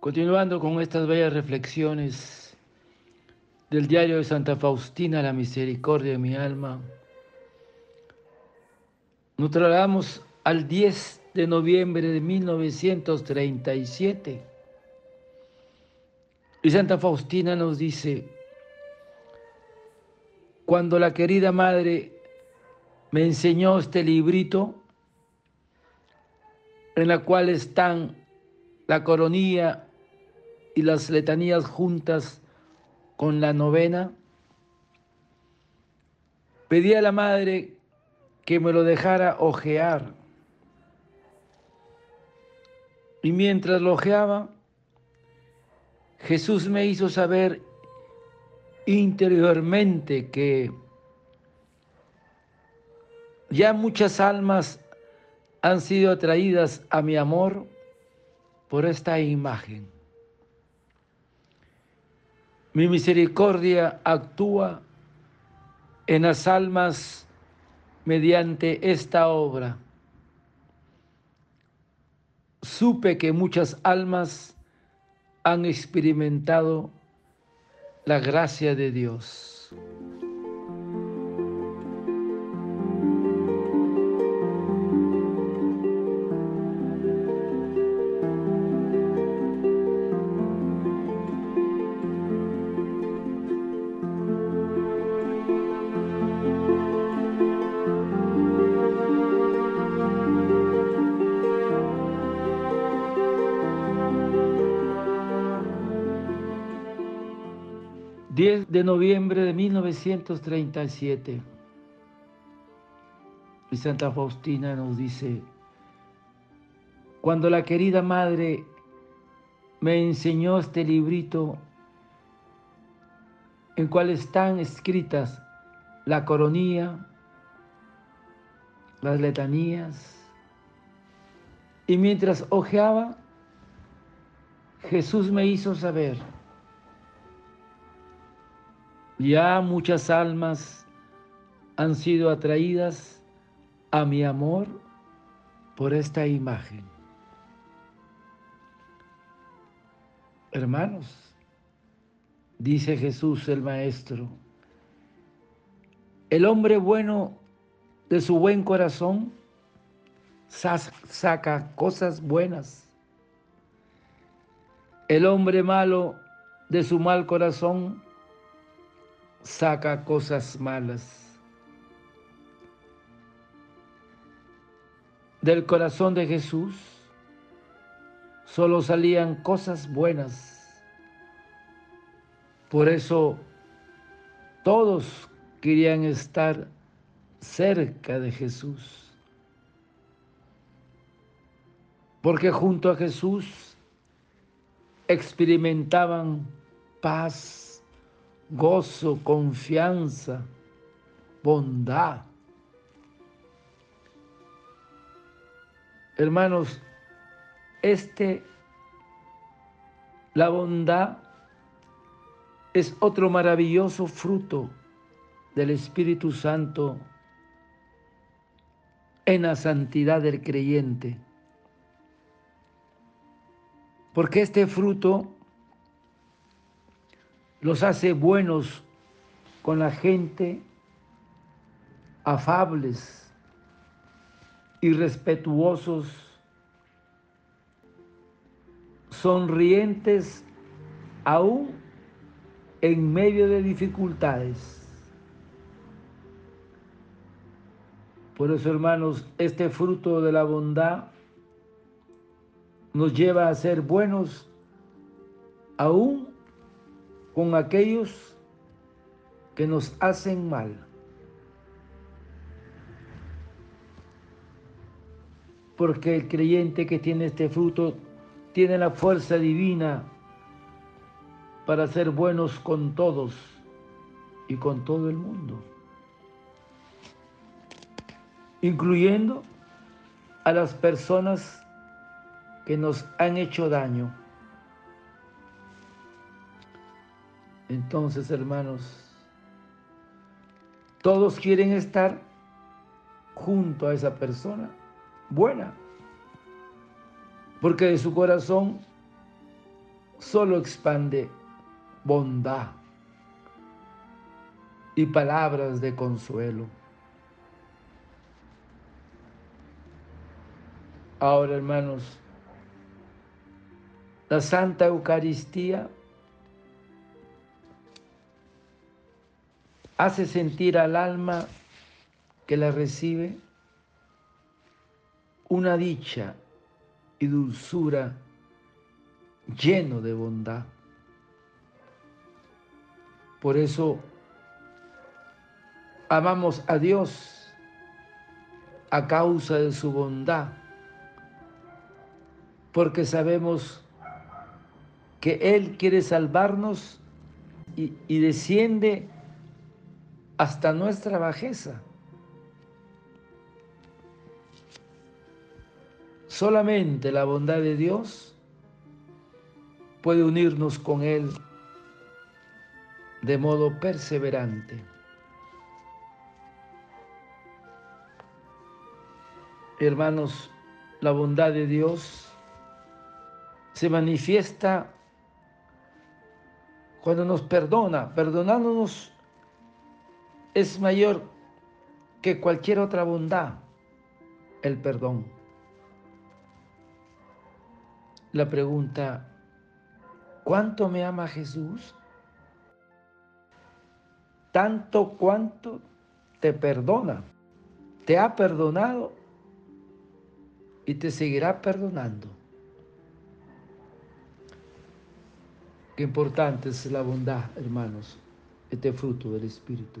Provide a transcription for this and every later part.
Continuando con estas bellas reflexiones del diario de Santa Faustina, la misericordia de mi alma, nos trasladamos al 10 de noviembre de 1937. Y Santa Faustina nos dice, cuando la querida madre me enseñó este librito, en la cual están la coronilla y las letanías juntas con la novena, pedí a la madre que me lo dejara ojear. Y mientras lo ojeaba, Jesús me hizo saber interiormente que ya muchas almas han sido atraídas a mi amor por esta imagen. Mi misericordia actúa en las almas mediante esta obra. Supe que muchas almas han experimentado la gracia de Dios. 10 de noviembre de 1937. Y Santa Faustina nos dice, cuando la querida madre me enseñó este librito en cual están escritas la coronía, las letanías, y mientras hojeaba, Jesús me hizo saber ya muchas almas han sido atraídas a mi amor por esta imagen. Hermanos, dice Jesús el Maestro, el hombre bueno de su buen corazón saca cosas buenas. El hombre malo de su mal corazón saca cosas malas. Del corazón de Jesús solo salían cosas buenas. Por eso todos querían estar cerca de Jesús. Porque junto a Jesús experimentaban paz, gozo, confianza, bondad. Hermanos, este, la bondad es otro maravilloso fruto del Espíritu Santo en la santidad del creyente. Porque este fruto los hace buenos con la gente, afables y respetuosos, sonrientes aún en medio de dificultades. Por eso, hermanos, este fruto de la bondad nos lleva a ser buenos aún con aquellos que nos hacen mal. Porque el creyente que tiene este fruto tiene la fuerza divina para ser buenos con todos y con todo el mundo, incluyendo a las personas que nos han hecho daño. Entonces, hermanos, todos quieren estar junto a esa persona buena, porque de su corazón solo expande bondad y palabras de consuelo. Ahora, hermanos, la Santa Eucaristía hace sentir al alma que la recibe una dicha y dulzura lleno de bondad. Por eso amamos a Dios a causa de su bondad, porque sabemos que Él quiere salvarnos y, y desciende hasta nuestra bajeza. Solamente la bondad de Dios puede unirnos con Él de modo perseverante. Hermanos, la bondad de Dios se manifiesta cuando nos perdona. Perdonándonos es mayor que cualquier otra bondad, el perdón. La pregunta, ¿cuánto me ama Jesús? Tanto cuanto te perdona. Te ha perdonado y te seguirá perdonando. Qué importante es la bondad, hermanos, este fruto del Espíritu.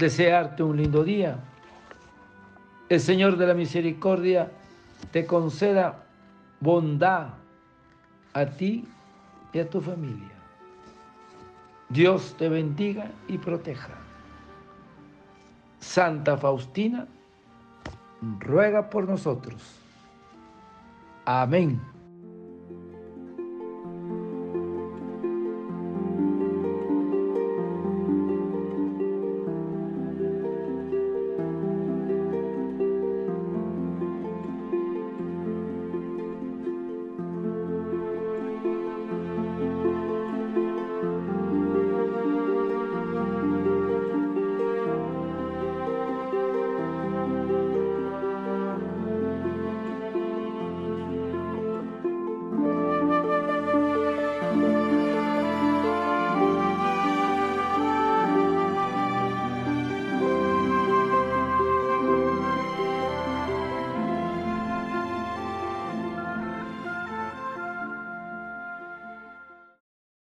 desearte un lindo día. El Señor de la Misericordia te conceda bondad a ti y a tu familia. Dios te bendiga y proteja. Santa Faustina, ruega por nosotros. Amén.